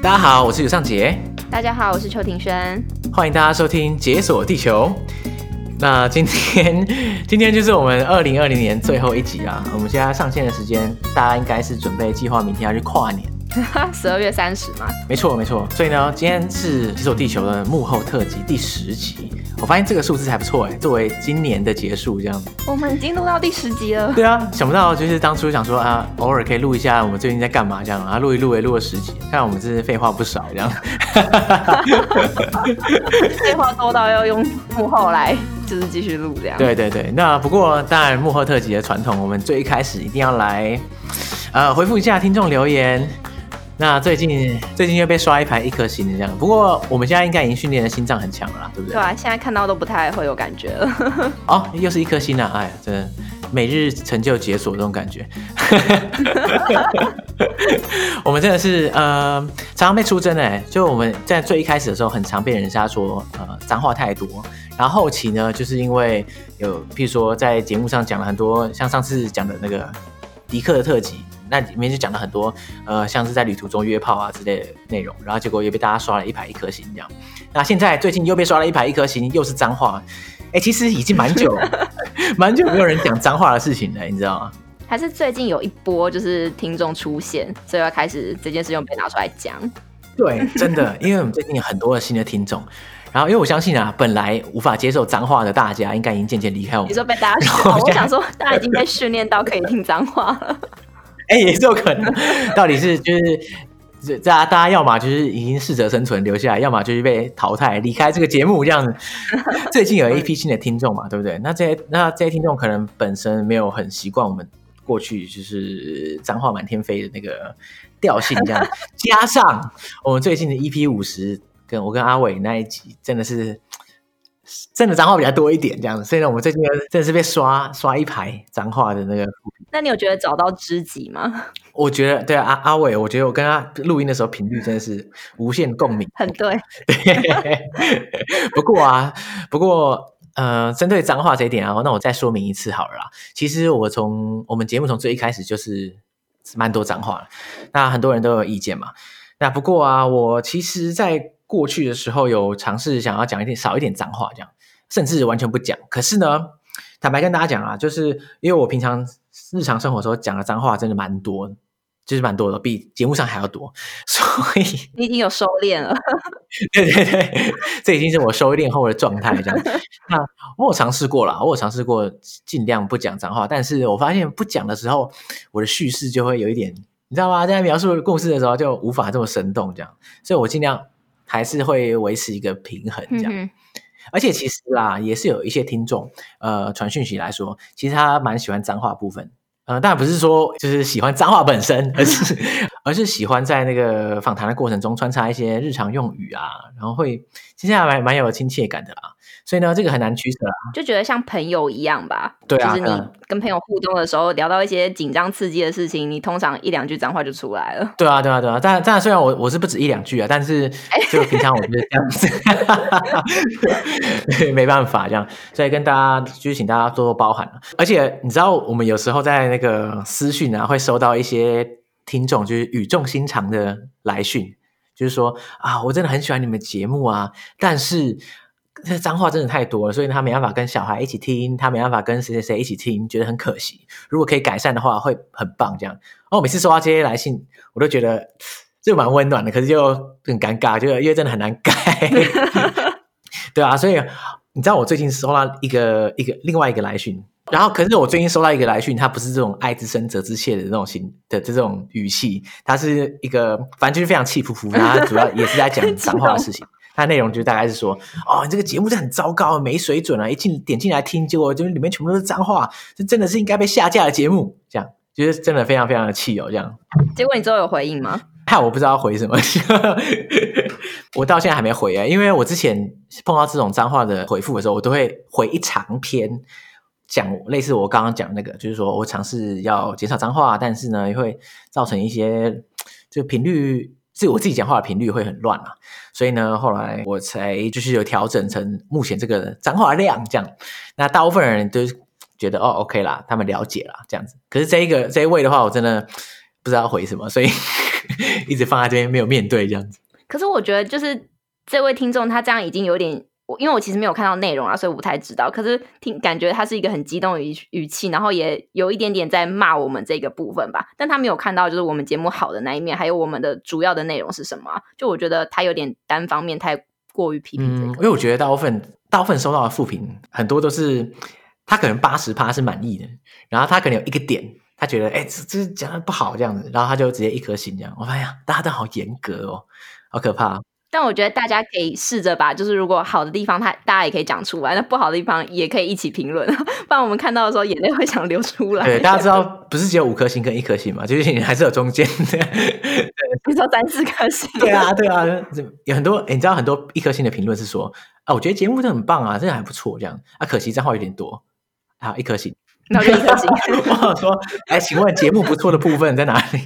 大家好，我是尤尚杰。大家好，我是邱庭轩。欢迎大家收听《解锁地球》。那今天，今天就是我们二零二零年最后一集啊。我们现在上线的时间，大家应该是准备计划明天要去跨年。十二月三十吗？没错，没错。所以呢，今天是《解锁地球》的幕后特辑第十集。我发现这个数字还不错哎，作为今年的结束这样。我们已经录到第十集了。对啊，想不到就是当初想说啊，偶尔可以录一下我们最近在干嘛这样啊，录一录也录了十集，看我们真是废话不少这样。废话多到要用幕后来就是继续录这样。对对对，那不过当然幕后特辑的传统，我们最一开始一定要来呃回复一下听众留言。那最近最近又被刷一排一颗星的这样，不过我们现在应该已经训练的心脏很强了啦，对不对？对啊，现在看到都不太会有感觉了。哦，又是一颗星啊！哎呀，真的每日成就解锁这种感觉。我们真的是呃常常被出征哎，就我们在最一开始的时候，很常被人家说呃脏话太多，然后后期呢，就是因为有譬如说在节目上讲了很多，像上次讲的那个迪克的特辑。那里面就讲了很多，呃，像是在旅途中约炮啊之类的内容，然后结果又被大家刷了一排一颗星这样。那现在最近又被刷了一排一颗星，又是脏话，哎、欸，其实已经蛮久了，蛮久没有人讲脏话的事情了，你知道吗？还是最近有一波就是听众出现，所以要开始这件事又被拿出来讲。对，真的，因为我们最近有很多的新的听众，然后因为我相信啊，本来无法接受脏话的大家，应该已经渐渐离开我们。你说被大家说，我想说大家已经被训练到可以听脏话了。哎、欸，也是有可能。到底是就是，大家大家要么就是已经适者生存留下来，要么就是被淘汰离开这个节目这样子。最近有一批新的听众嘛，对不对？那这些那这些听众可能本身没有很习惯我们过去就是脏话满天飞的那个调性这样，加上我们最近的 EP 五十，跟我跟阿伟那一集真的是。真的脏话比较多一点，这样子，所以呢，我们最近真的是被刷刷一排脏话的那个。那你有觉得找到知己吗？我觉得对啊，阿阿伟，我觉得我跟他录音的时候频率真的是无限共鸣，很对。对，不过啊，不过呃，针对脏话这一点啊，那我再说明一次好了啦。其实我从我们节目从最一开始就是蛮多脏话，那很多人都有意见嘛。那不过啊，我其实，在过去的时候有尝试想要讲一点少一点脏话，这样甚至完全不讲。可是呢，坦白跟大家讲啊，就是因为我平常日常生活的时候讲的脏话真的蛮多，就是蛮多的，比节目上还要多。所以你已经有收敛了。对对对，这已经是我收敛后的状态。这样，那我有尝试过了，我有尝试过尽量不讲脏话，但是我发现不讲的时候，我的叙事就会有一点，你知道吗？在描述故事的时候就无法这么生动，这样，所以我尽量。还是会维持一个平衡这样，嗯、而且其实啦，也是有一些听众，呃，传讯息来说，其实他蛮喜欢脏话部分，呃，当然不是说就是喜欢脏话本身，而是 而是喜欢在那个访谈的过程中穿插一些日常用语啊，然后会其实还蛮蛮有亲切感的啦。所以呢，这个很难取舍啊，就觉得像朋友一样吧。对啊，就是你跟朋友互动的时候，聊到一些紧张刺激的事情，你通常一两句脏话就出来了。对啊，对啊，对啊。但但虽然我我是不止一两句啊，但是就平常我就是这样子，没办法这样。所以跟大家就是请大家多多包涵。而且你知道，我们有时候在那个私讯啊，会收到一些听众就是语重心长的来讯，就是说啊，我真的很喜欢你们节目啊，但是。这脏话真的太多了，所以他没办法跟小孩一起听，他没办法跟谁谁谁一起听，觉得很可惜。如果可以改善的话，会很棒。这样，然后每次收到这些来信，我都觉得就蛮温暖的，可是就很尴尬，就因为真的很难改。对啊，所以你知道我最近收到一个一个另外一个来讯，然后可是我最近收到一个来讯，他不是这种爱之深责之切的那种型的这种语气，他是一个反正就是非常气呼呼，然后主要也是在讲 脏话的事情。它内容就大概是说，哦，你这个节目是很糟糕，没水准啊！一进点进来听，结果就里面全部都是脏话，这真的是应该被下架的节目。这样，就是真的非常非常的气哦。这样，结果你之后有回应吗？害，我不知道回什么，我到现在还没回啊。因为我之前碰到这种脏话的回复的时候，我都会回一长篇，讲类似我刚刚讲那个，就是说我尝试要减少脏话，但是呢，也会造成一些就频率。是我自己讲话的频率会很乱啊，所以呢，后来我才就是有调整成目前这个脏话量这样。那大部分人都觉得哦，OK 啦，他们了解啦这样子。可是这一个这一位的话，我真的不知道回什么，所以 一直放在这边没有面对这样子。可是我觉得就是这位听众他这样已经有点。我因为我其实没有看到内容啊，所以我不太知道。可是听感觉他是一个很激动的语语气，然后也有一点点在骂我们这个部分吧。但他没有看到就是我们节目好的那一面，还有我们的主要的内容是什么啊。就我觉得他有点单方面太过于批评这个。嗯，因为我觉得大部分大部分收到的负评很多都是他可能八十趴是满意的，然后他可能有一个点他觉得哎这这讲的不好这样子，然后他就直接一颗星这样。我发现大家都好严格哦，好可怕。但我觉得大家可以试着把，就是如果好的地方，他大家也可以讲出来；那不好的地方也可以一起评论，不然我们看到的时候眼泪会想流出来。对，大家知道不是只有五颗星跟一颗星嘛？就是你还是有中间的，你说三四颗星。对啊，对啊，有很多、欸、你知道很多一颗星的评论是说啊，我觉得节目真的很棒啊，真的还不错这样啊，可惜账号有点多，好一颗星。那就一颗星。我想说，哎，请问节目不错的部分在哪里？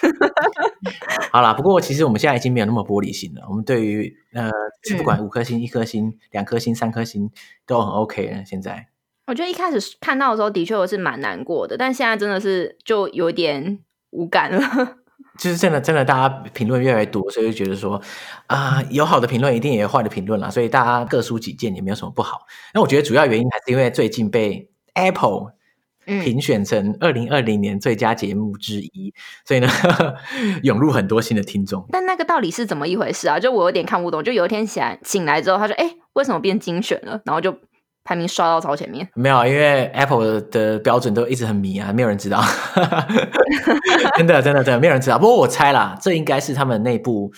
好啦，不过其实我们现在已经没有那么玻璃心了。我们对于呃，不管五颗星、一颗星、两颗星、三颗星都很 OK 了。现在我觉得一开始看到的时候，的确我是蛮难过的，但现在真的是就有点无感了。就是真的，真的，大家评论越来越多，所以就觉得说啊、呃，有好的评论，一定也有坏的评论啦。所以大家各抒己见，也没有什么不好。那我觉得主要原因还是因为最近被 Apple 评选成二零二零年最佳节目之一，嗯、所以呢，涌入很多新的听众。但那个到底是怎么一回事啊？就我有点看不懂。就有一天醒来醒来之后，他说：“哎，为什么变精选了？”然后就排名刷到超前面。没有，因为 Apple 的标准都一直很迷啊，没有人知道。真的，真的，真的没有人知道。不过我猜啦，这应该是他们内部，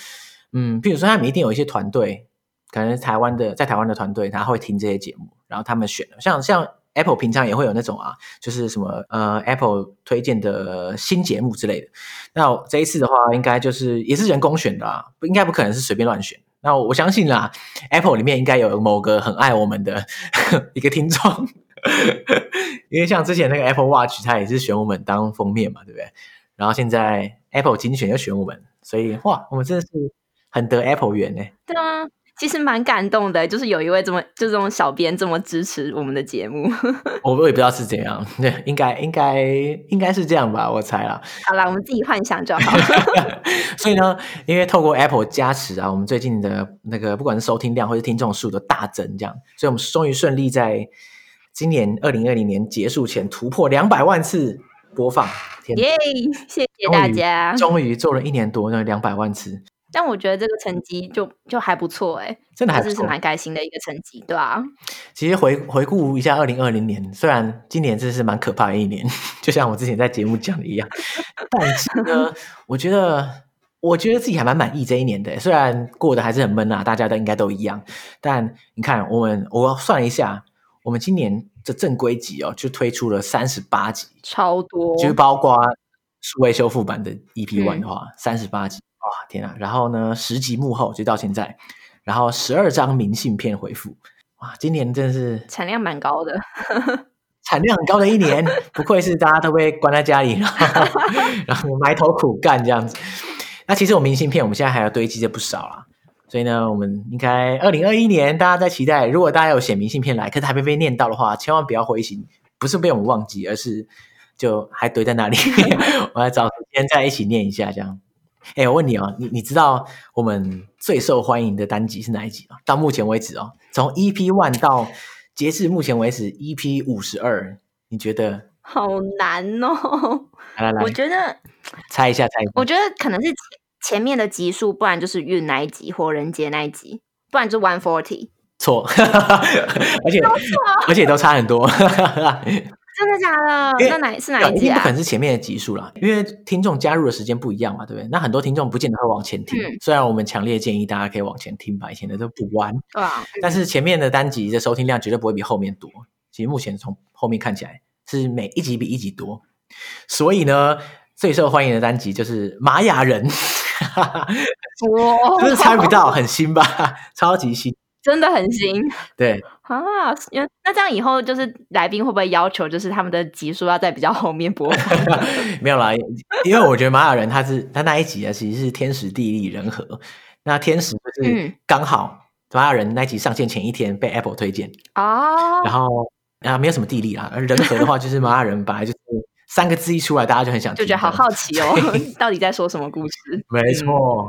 嗯，比如说他们一定有一些团队，可能台湾的在台湾的团队，他会听这些节目，然后他们选的，像像。Apple 平常也会有那种啊，就是什么呃，Apple 推荐的新节目之类的。那这一次的话，应该就是也是人工选的啊，不应该不可能是随便乱选。那我相信啦，Apple 里面应该有某个很爱我们的 一个听众，因为像之前那个 Apple Watch，它也是选我们当封面嘛，对不对？然后现在 Apple 精选又选我们，所以哇，我们真的是很得 Apple 缘呢。对啊。其实蛮感动的，就是有一位这么就这种小编这么支持我们的节目。我我也不知道是怎样，对，应该应该应该是这样吧，我猜啦。好啦，我们自己幻想就好。所以呢，因为透过 Apple 加持啊，我们最近的那个不管是收听量或是听众数都大增，这样，所以我们终于顺利在今年二零二零年结束前突破两百万次播放。耶！Yeah, 谢谢大家，终于做了一年多，那两百万次。但我觉得这个成绩就就还不错哎，真的还是是蛮开心的一个成绩，对啊。其实回回顾一下二零二零年，虽然今年真是蛮可怕的一年，就像我之前在节目讲的一样，但是呢，我觉得我觉得自己还蛮满意这一年的。虽然过得还是很闷啊，大家都应该都一样，但你看我们我算了一下，我们今年的正规集哦，就推出了三十八集，超多，就是包括数位修复版的 EP One 的话，三十八集。哇天啊！然后呢，十集幕后就到现在，然后十二张明信片回复，哇，今年真的是产量蛮高的，产量很高的一年，不愧是大家都被关在家里，然后，然后埋头苦干这样子。那其实我明信片我们现在还要堆积的不少啦，所以呢，我们应该二零二一年大家在期待，如果大家有写明信片来，可是还没被念到的话，千万不要灰心，不是被我们忘记，而是就还堆在那里，我来找时间再一起念一下这样。哎，我问你哦，你你知道我们最受欢迎的单集是哪一集吗？到目前为止哦，从 EP One 到截至目前为止 EP 五十二，你觉得？好难哦！来来来，我觉得猜一下，猜一下。我觉得可能是前前面的集数，不然就是运那一集，火人节那一集，不然就 One Forty。错，而且而且都差很多。真的假的？那哪是哪一集啊？不可能是前面的集数啦，因为听众加入的时间不一样嘛，对不对？那很多听众不见得会往前听，嗯、虽然我们强烈建议大家可以往前听，把以前的都补完。啊、但是前面的单集的收听量绝对不会比后面多。其实目前从后面看起来是每一集比一集多，所以呢，最受欢迎的单集就是玛雅人，哇，就是猜不到，很新吧？超级新。真的很新，对 啊，那这样以后就是来宾会不会要求，就是他们的集数要在比较后面播放？没有啦，因为我觉得玛雅人他是他那一集啊，其实是天时地利人和。那天时就是刚好玛雅人那一集上线前一天被 Apple 推荐啊，然后啊没有什么地利啦。而人和的话，就是玛雅人本来就是三个字一出来，大家就很想，就觉得好好奇哦，到底在说什么故事？没错。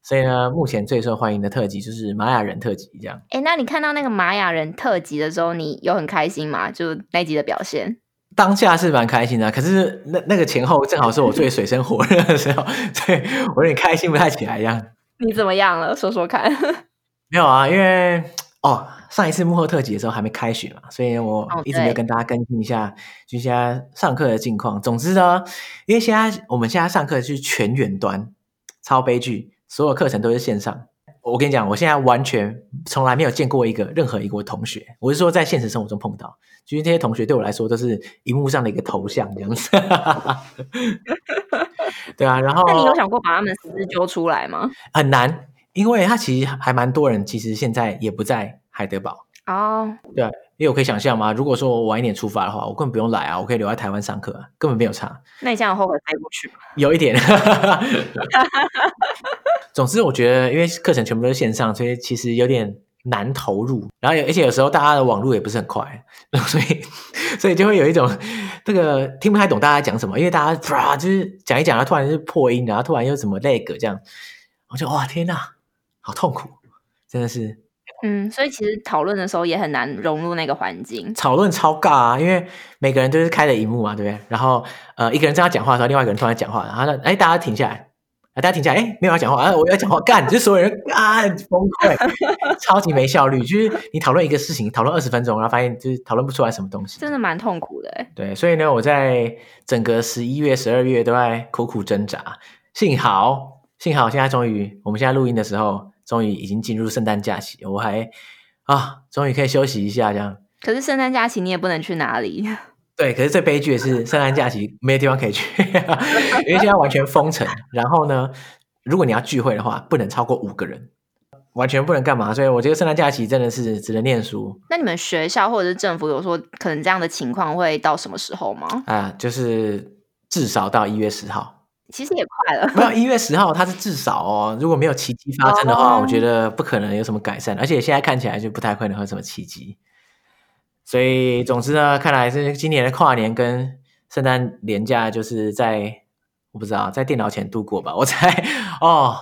嗯所以呢，目前最受欢迎的特辑就是玛雅人特辑，这样。哎，那你看到那个玛雅人特辑的时候，你有很开心吗？就那集的表现？当下是蛮开心的，可是那那个前后正好是我最水深火热的时候，所以我有点开心不太起来，这样。你怎么样了？说说看。没有啊，因为哦，上一次幕后特辑的时候还没开学嘛，所以我一直没有跟大家更新一下，就现在上课的近况。总之呢，因为现在我们现在上课是全远端，超悲剧。所有课程都是线上，我跟你讲，我现在完全从来没有见过一个任何一个同学，我是说在现实生活中碰到，就是这些同学对我来说都是荧幕上的一个头像这样子。对啊，然后那你有想过把他们私揪出来吗？很难，因为他其实还蛮多人，其实现在也不在海德堡哦。Oh. 对啊。因为我可以想象吗？如果说我晚一点出发的话，我根本不用来啊，我可以留在台湾上课，根本没有差。那你这样后悔飞过去吗？有一点。总之，我觉得因为课程全部都是线上，所以其实有点难投入。然后，而且有时候大家的网络也不是很快，所以所以就会有一种这个听不太懂大家讲什么，因为大家啪就是讲一讲，然后突然就破音，然后突然又怎么 lag 这样，我就哇天呐，好痛苦，真的是。嗯，所以其实讨论的时候也很难融入那个环境。讨论超尬啊，因为每个人都是开着荧幕嘛，对不对？然后呃，一个人正在讲话的时候，另外一个人突然讲话，然后呢，哎，大家停下来，大家停下来，哎，没有要讲话，啊，我要讲话，干，就所有人啊崩溃，超级没效率。就是你讨论一个事情，讨论二十分钟，然后发现就是讨论不出来什么东西，真的蛮痛苦的。对，所以呢，我在整个十一月、十二月都在苦苦挣扎。幸好，幸好现在终于，我们现在录音的时候。终于已经进入圣诞假期，我还啊，终于可以休息一下这样。可是圣诞假期你也不能去哪里。对，可是最悲剧的是 圣诞假期没有地方可以去，因为现在完全封城。然后呢，如果你要聚会的话，不能超过五个人，完全不能干嘛。所以我觉得圣诞假期真的是只能念书。那你们学校或者是政府有说可能这样的情况会到什么时候吗？啊，就是至少到一月十号。其实也快了，没有一月十号，它是至少哦。如果没有奇迹发生的话，oh. 我觉得不可能有什么改善。而且现在看起来就不太可能会有什么奇迹。所以，总之呢，看来是今年的跨年跟圣诞年假，就是在我不知道在电脑前度过吧。我猜 哦。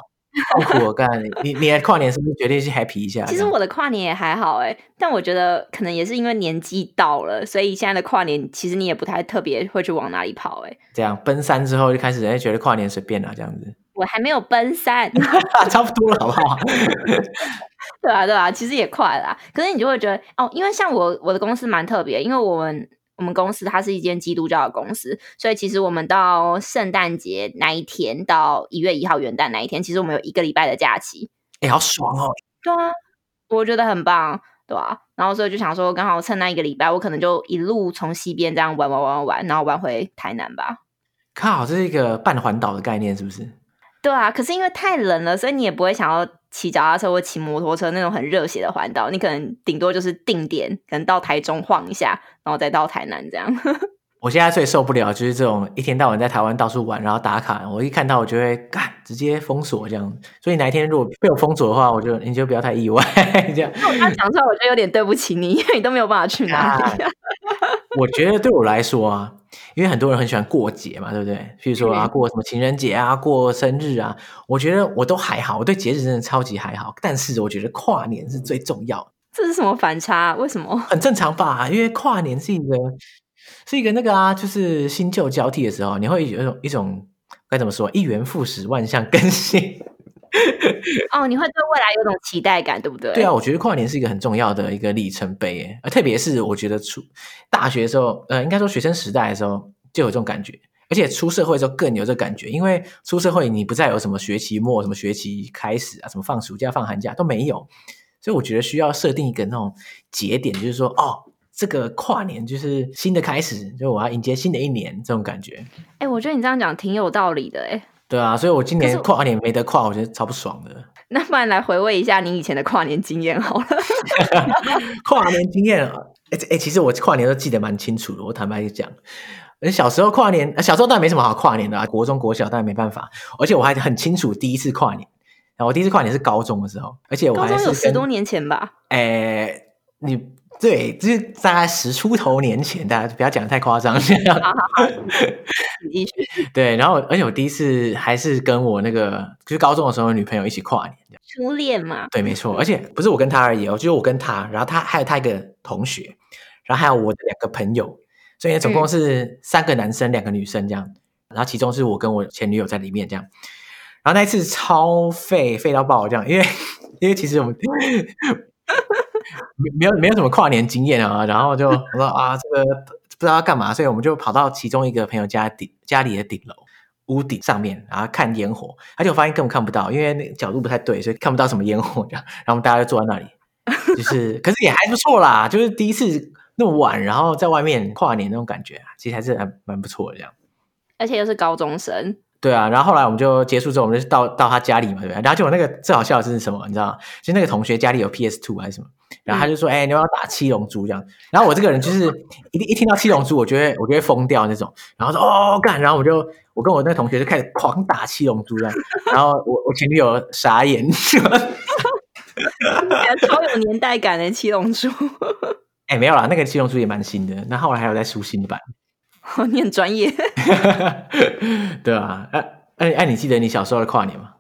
痛苦我干 你，你的跨年是不是决定去 happy 一下？其实我的跨年也还好哎，但我觉得可能也是因为年纪到了，所以现在的跨年其实你也不太特别会去往哪里跑哎。这样奔三之后就开始人家觉得跨年随便了这样子。我还没有奔三，差不多了好不好？对啊对啊，其实也快啦。可是你就会觉得哦，因为像我我的公司蛮特别，因为我们。我们公司它是一间基督教的公司，所以其实我们到圣诞节那一天到一月一号元旦那一天，其实我们有一个礼拜的假期。哎，好爽哦！对啊，我觉得很棒，对吧、啊？然后所以就想说，刚好趁那一个礼拜，我可能就一路从西边这样玩玩玩玩，然后玩回台南吧。看好，这是一个半环岛的概念，是不是？对啊，可是因为太冷了，所以你也不会想要骑脚踏车或骑摩托车那种很热血的环岛。你可能顶多就是定点，可能到台中晃一下，然后再到台南这样。我现在最受不了就是这种一天到晚在台湾到处玩，然后打卡。我一看到我就会干，直接封锁这样。所以哪一天如果被我封锁的话，我就你就不要太意外这样。讲出来，我觉得有点对不起你，因为你都没有办法去哪里。我觉得对我来说啊。因为很多人很喜欢过节嘛，对不对？譬如说啊，过什么情人节啊，过生日啊，我觉得我都还好，我对节日真的超级还好。但是我觉得跨年是最重要的。这是什么反差？为什么？很正常吧？因为跨年是一个是一个那个啊，就是新旧交替的时候，你会有一种一种该怎么说？一元复始，万象更新。哦，你会对未来有种期待感，对不对？对啊，我觉得跨年是一个很重要的一个里程碑，诶，特别是我觉得出大学的时候，呃，应该说学生时代的时候就有这种感觉，而且出社会的时候更有这感觉，因为出社会你不再有什么学期末、什么学期开始啊，什么放暑假、放寒假都没有，所以我觉得需要设定一个那种节点，就是说，哦，这个跨年就是新的开始，就我要迎接新的一年这种感觉。哎，我觉得你这样讲挺有道理的，诶。对啊，所以我今年跨年没得跨，我觉得超不爽的。那不然来回味一下你以前的跨年经验好了。跨年经验啊，哎哎，其实我跨年都记得蛮清楚的。我坦白讲，小时候跨年，小时候当然没什么好跨年的啊，国中、国小当然没办法。而且我还很清楚第一次跨年，然后我第一次跨年是高中的时候，而且我还是高中有十多年前吧？哎，你对，就是大概十出头年前，大家不要讲得太夸张。对，然后而且我第一次还是跟我那个就是高中的时候女朋友一起跨年，初恋嘛。对，没错，而且不是我跟她而已哦，就是我跟她，然后她还有她一个同学，然后还有我的两个朋友，所以总共是三个男生，两个女生这样。然后其中是我跟我前女友在里面这样。然后那一次超废，废到爆这样，因为因为其实我们。没没有没有什么跨年经验啊，然后就我说啊，这个不知道要干嘛，所以我们就跑到其中一个朋友家顶家里的顶楼屋顶上面，然后看烟火，而且我发现根本看不到，因为那个角度不太对，所以看不到什么烟火这样。然后我们大家就坐在那里，就是可是也还不错啦，就是第一次那么晚，然后在外面跨年那种感觉，其实还是还蛮不错的这样。而且又是高中生。对啊，然后后来我们就结束之后，我们就到到他家里嘛，对不对？然后就有那个最好笑的是什么，你知道吗？就那个同学家里有 PS Two 还是什么，然后他就说：“哎、嗯，你要打七龙珠这样。”然后我这个人就是 一一听到七龙珠，我觉得我就会疯掉那种。然后说：“哦，干！”然后我就我跟我那个同学就开始狂打七龙珠这样。然后我我前女友傻眼，超有年代感的七龙珠。哎，没有啦，那个七龙珠也蛮新的。那后来还有在出新的版。哦，你很专业，对啊，哎哎哎，你记得你小时候的跨年吗？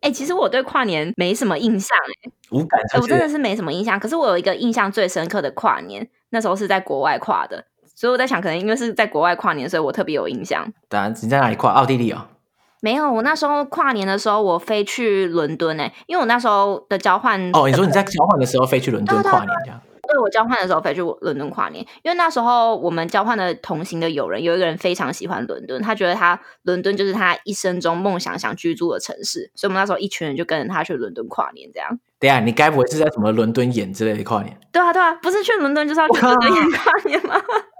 哎、欸，其实我对跨年没什么印象、欸，哎，无感、欸，我真的是没什么印象。可是我有一个印象最深刻的跨年，那时候是在国外跨的，所以我在想，可能因为是在国外跨年，所以我特别有印象。当然，你在哪里跨？奥地利啊、哦？没有，我那时候跨年的时候，我飞去伦敦、欸，哎，因为我那时候的交换。哦，你说你在交换的时候飞去伦敦跨年这样？对，我交换的时候飞去伦敦跨年，因为那时候我们交换的同行的友人有一个人非常喜欢伦敦，他觉得他伦敦就是他一生中梦想想居住的城市，所以我们那时候一群人就跟着他去伦敦跨年，这样。对啊，你该不会是在什么伦敦演之类的跨年？对啊，对啊，不是去伦敦就是要去伦敦演跨年吗？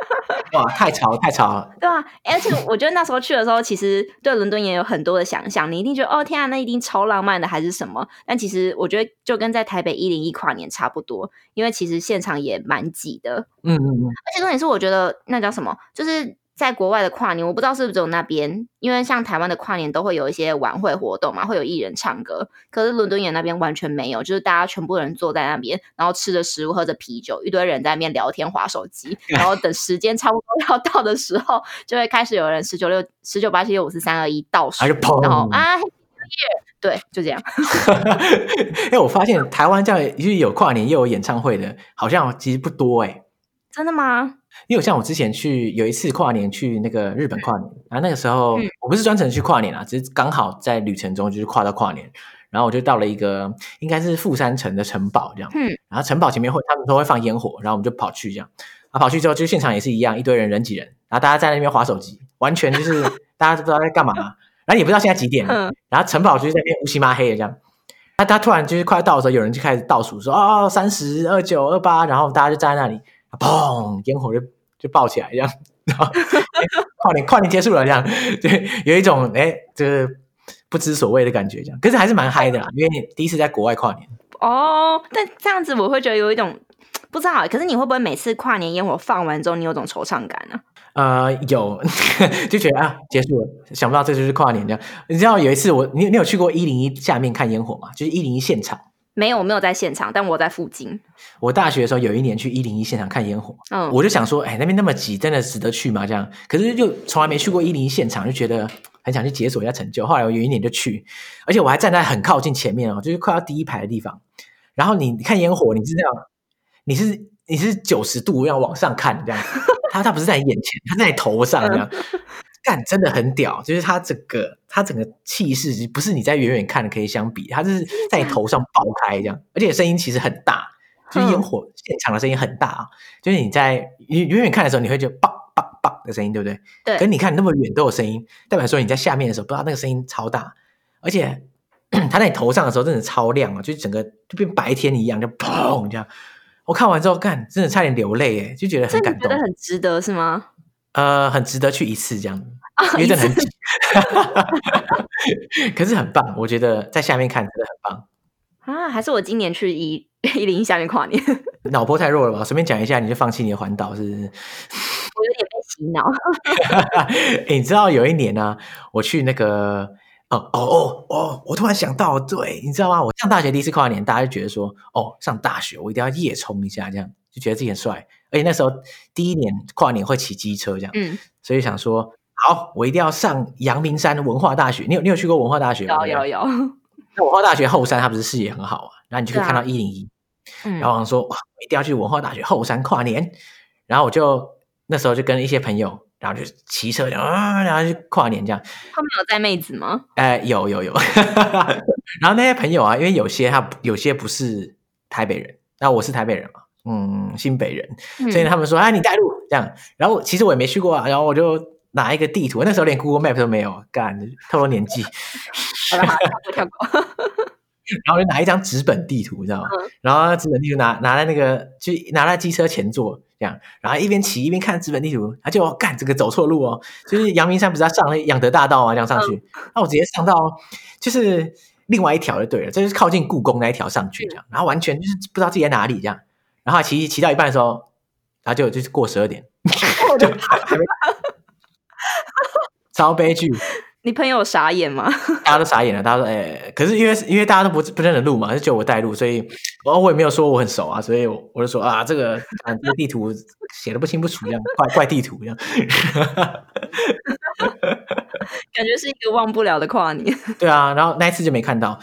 哇，太潮了，太潮了！对啊，而且我觉得那时候去的时候，其实对伦敦也有很多的想象，你一定觉得哦天啊，那一定超浪漫的，还是什么？但其实我觉得就跟在台北一零一跨年差不多，因为其实现场也蛮挤的。嗯嗯嗯。而且重点是，我觉得那叫什么，就是。在国外的跨年，我不知道是不是只有那边，因为像台湾的跨年都会有一些晚会活动嘛，会有艺人唱歌。可是伦敦眼那边完全没有，就是大家全部人坐在那边，然后吃着食物，喝着啤酒，一堆人在那边聊天、划手机，然后等时间差不多要到的时候，就会开始有人十九六、十九八七六五四三二一倒数，然后啊，对，就这样。哎，我发现台湾这样就是有跨年又有演唱会的，好像其实不多哎。真的吗？因为像我之前去有一次跨年去那个日本跨年，然后那个时候我不是专程去跨年啊，只是刚好在旅程中就是跨到跨年，然后我就到了一个应该是富山城的城堡这样，嗯，然后城堡前面会他们都会放烟火，然后我们就跑去这样，啊跑去之后就现场也是一样，一堆人人挤人，然后大家在那边划手机，完全就是大家都不知道在干嘛，然后也不知道现在几点，然后城堡就是在那边乌漆嘛黑的这样，那他突然就是快到的时候，有人就开始倒数说哦三十二九二八，然后大家就站在那里。砰！烟火就就爆起来，这样，然后、欸、跨年跨年结束了，这样，对，有一种哎，这、欸、个不知所谓的感觉，这样，可是还是蛮嗨的啦，因为你第一次在国外跨年。哦，但这样子我会觉得有一种不知道，可是你会不会每次跨年烟火放完之后，你有种惆怅感呢、啊？呃，有，就觉得啊，结束了，想不到这就是跨年这样。你知道有一次我，你你有去过一零一下面看烟火吗？就是一零一现场。没有，我没有在现场，但我在附近。我大学的时候有一年去一零一现场看烟火，嗯，我就想说，哎，那边那么挤，真的值得去吗？这样，可是就从来没去过一零一现场，就觉得很想去解锁一下成就。后来我有一年就去，而且我还站在很靠近前面哦，就是快要第一排的地方。然后你看烟火，你是这样，你是你是九十度这样往上看，这样，它它不是在你眼前，他在你头上这样。嗯干真的很屌，就是它整个它整个气势不是你在远远看的可以相比，它就是在你头上爆开这样，而且声音其实很大，就是烟火现场的声音很大啊，嗯、就是你在远远远看的时候，你会觉得爆爆爆的声音，对不对？对。可是你看那么远都有声音，代表说你在下面的时候，不知道那个声音超大，而且 它在你头上的时候真的超亮啊，就整个就变白天一样，就砰这样。我看完之后，干真的差点流泪哎，就觉得很感动，觉得很值得是吗？呃，很值得去一次这样。因为真的很挤，可是很棒，我觉得在下面看真的很棒啊！还是我今年去一一零一下面跨年，脑波太弱了吧？随便讲一下你就放弃你的环岛是不是？我有点被洗脑。欸，你知道有一年呢，啊，我去那个哦哦哦哦，我突然想到，对，你知道吗？我上大学第一次跨年，大家就觉得说，哦，上大学我一定要夜冲一下，这样。就觉得自己很帅。而且那时候第一年跨年会骑机车这样，嗯，所以想说，好，我一定要上阳明山文化大学。你有你有去过文化大学吗？有有有。那文化大学后山它不是视野很好啊，然后你就可以看到一零一。然后我说，哇，我一定要去文化大学后山跨年。然后我就那时候就跟一些朋友，然后就骑车，啊，然后去跨年这样。他们有带妹子吗？哎，有有有。然后那些朋友啊，因为有些他有些不是台北人，那我是台北人嘛。嗯，新北人，所以他们说，哎，你带路。这样。然后其实我也没去过啊，然后我就拿一个地图，那时候连 Google Map 都没有，干，透露年纪。好了好了，我跳过。然后就拿一张纸本地图，你知道吗？嗯、然后纸本地图拿拿在那个，就拿在机车前座这样，然后一边骑一边看纸本地图，他就干这个走错路哦，就是阳明山不是要上那仰德大道啊，这样上去，嗯、那我直接上到就是另外一条就对了，就是靠近故宫那一条上去这样，然后完全就是不知道自己在哪里这样。然后骑骑到一半的时候，然后就就是过十二点，就超悲剧。你朋友傻眼吗？大家都傻眼了。大家说：“哎、欸，可是因为因为大家都不不认得路嘛，就叫我带路，所以我我也没有说我很熟啊，所以我我就说啊，这个啊这个地图写的不清不楚，这样怪怪地图一样。”感觉是一个忘不了的跨年。对啊，然后那一次就没看到。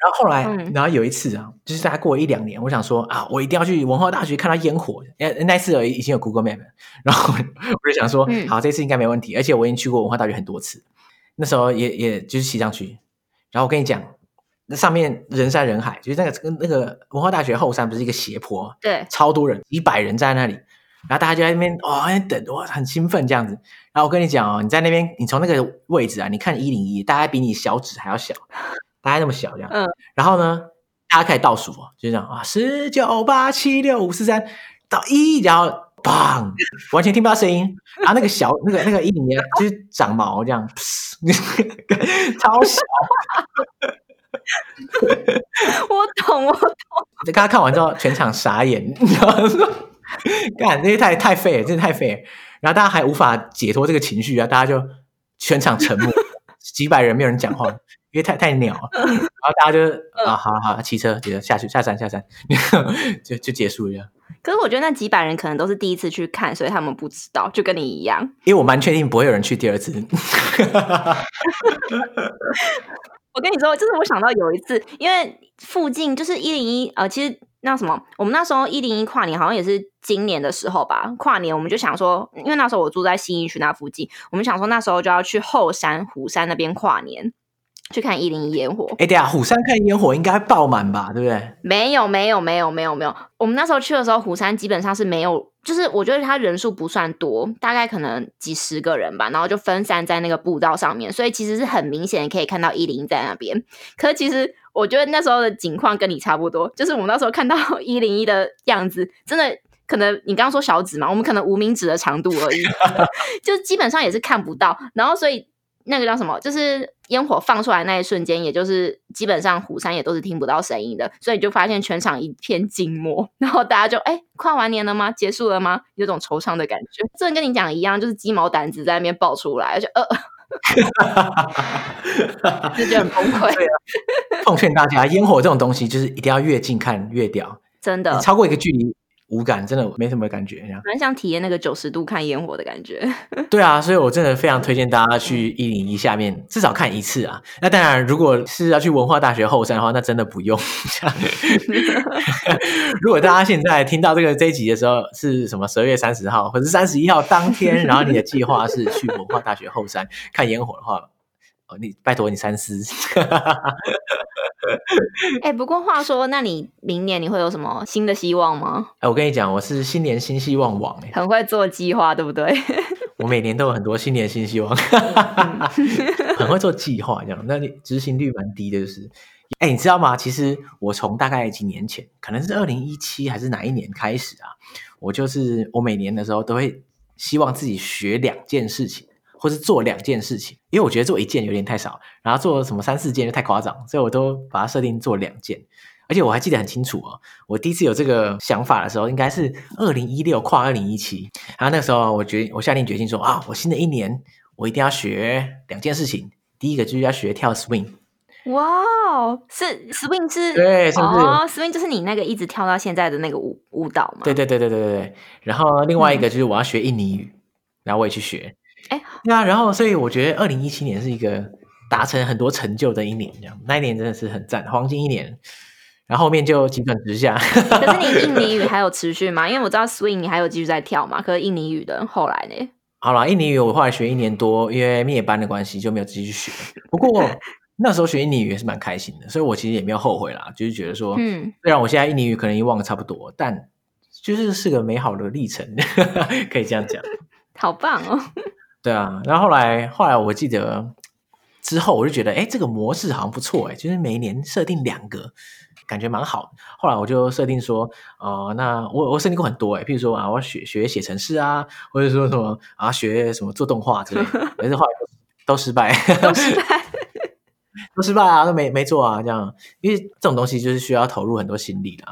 然后后来，嗯、然后有一次啊，就是大概过了一两年，我想说啊，我一定要去文化大学看到烟火。哎，那次已经有 Google Map，然后 我就想说，嗯、好，这次应该没问题。而且我已经去过文化大学很多次，那时候也也就是骑上去。然后我跟你讲，那上面人山人海，就是那个那个文化大学后山不是一个斜坡，对，超多人，几百人在那里，然后大家就在那边哇、哦、等，哇，很兴奋这样子。然后我跟你讲哦，你在那边，你从那个位置啊，你看一零一，大概比你小指还要小。大概那么小这样，嗯，然后呢，大家开始倒数，就这样啊，十九八七六五四三到一，然后砰，完全听不到声音，然后那个小那个那个一零一就是长毛这样，超小。我懂，我懂。就刚刚看完之后，全场傻眼，你知道吗？干，这些太太废了，真的太废了。然后大家还无法解脱这个情绪啊，大家就全场沉默，几百人没有人讲话。因为太太鸟了，然后大家就啊，好好骑车，骑车下去下山下山，就就结束了。可是我觉得那几百人可能都是第一次去看，所以他们不知道，就跟你一样。因为我蛮确定不会有人去第二次。我跟你说，就是我想到有一次，因为附近就是一零一，呃，其实那什么，我们那时候一零一跨年好像也是今年的时候吧。跨年我们就想说，因为那时候我住在新一区那附近，我们想说那时候就要去后山虎山那边跨年。去看一零一烟火，哎，对啊，虎山看烟火应该爆满吧，对不对？没有，没有，没有，没有，没有。我们那时候去的时候，虎山基本上是没有，就是我觉得它人数不算多，大概可能几十个人吧，然后就分散在那个步道上面，所以其实是很明显可以看到一零一在那边。可是其实我觉得那时候的景况跟你差不多，就是我们那时候看到 一零一的样子，真的可能你刚刚说小指嘛，我们可能无名指的长度而已，就基本上也是看不到，然后所以。那个叫什么？就是烟火放出来那一瞬间，也就是基本上虎山也都是听不到声音的，所以就发现全场一片静默，然后大家就哎，跨完年了吗？结束了吗？有种惆怅的感觉。这跟你讲一样，就是鸡毛掸子在那边爆出来，就呃，就觉得很崩溃。奉劝大家，烟火这种东西，就是一定要越近看越屌，真的，超过一个距离。无感，真的没什么感觉，这样蛮想体验那个九十度看烟火的感觉。对啊，所以我真的非常推荐大家去一零一下面至少看一次啊。那当然，如果是要去文化大学后山的话，那真的不用。如果大家现在听到这个这一集的时候是什么十二月三十号或者三十一号当天，然后你的计划是去文化大学后山看烟火的话，哦，你拜托你三思。哎、欸，不过话说，那你明年你会有什么新的希望吗？哎、欸，我跟你讲，我是新年新希望王，很会做计划，对不对？我每年都有很多新年新希望，很会做计划，这样，那你执行率蛮低的，就是。哎、欸，你知道吗？其实我从大概几年前，可能是二零一七还是哪一年开始啊，我就是我每年的时候都会希望自己学两件事情。或是做两件事情，因为我觉得做一件有点太少，然后做什么三四件就太夸张，所以我都把它设定做两件。而且我还记得很清楚哦，我第一次有这个想法的时候，应该是二零一六跨二零一七，然后那个时候我决我下定决心说啊，我新的一年我一定要学两件事情，第一个就是要学跳 swing，哇哦，是 swing 是？对，是不是？哦，swing 就是你那个一直跳到现在的那个舞舞蹈嘛？对对对对对对。然后另外一个就是我要学印尼语，嗯、然后我也去学。哎，对啊，然后所以我觉得二零一七年是一个达成很多成就的一年，这样那一年真的是很赞，黄金一年。然后后面就急转直下。可是你印尼语还有持续吗？因为我知道 swing 你还有继续在跳嘛。可是印尼语的后来呢？好了，印尼语我后来学一年多，因为灭班的关系就没有继续学。不过 那时候学印尼语也是蛮开心的，所以我其实也没有后悔啦，就是觉得说，嗯，虽然我现在印尼语可能已经忘得差不多，但就是是个美好的历程，可以这样讲。好棒哦！对啊，然后后来后来我记得之后我就觉得，哎，这个模式好像不错，哎，就是每一年设定两个。感觉蛮好，后来我就设定说，哦、呃，那我我设定过很多哎，譬如说啊，我要学学写程式啊，或者说什么啊，学什么做动画之类的，但是后来都，都失败，都失败，都失败啊，都没没做啊，这样，因为这种东西就是需要投入很多心力的，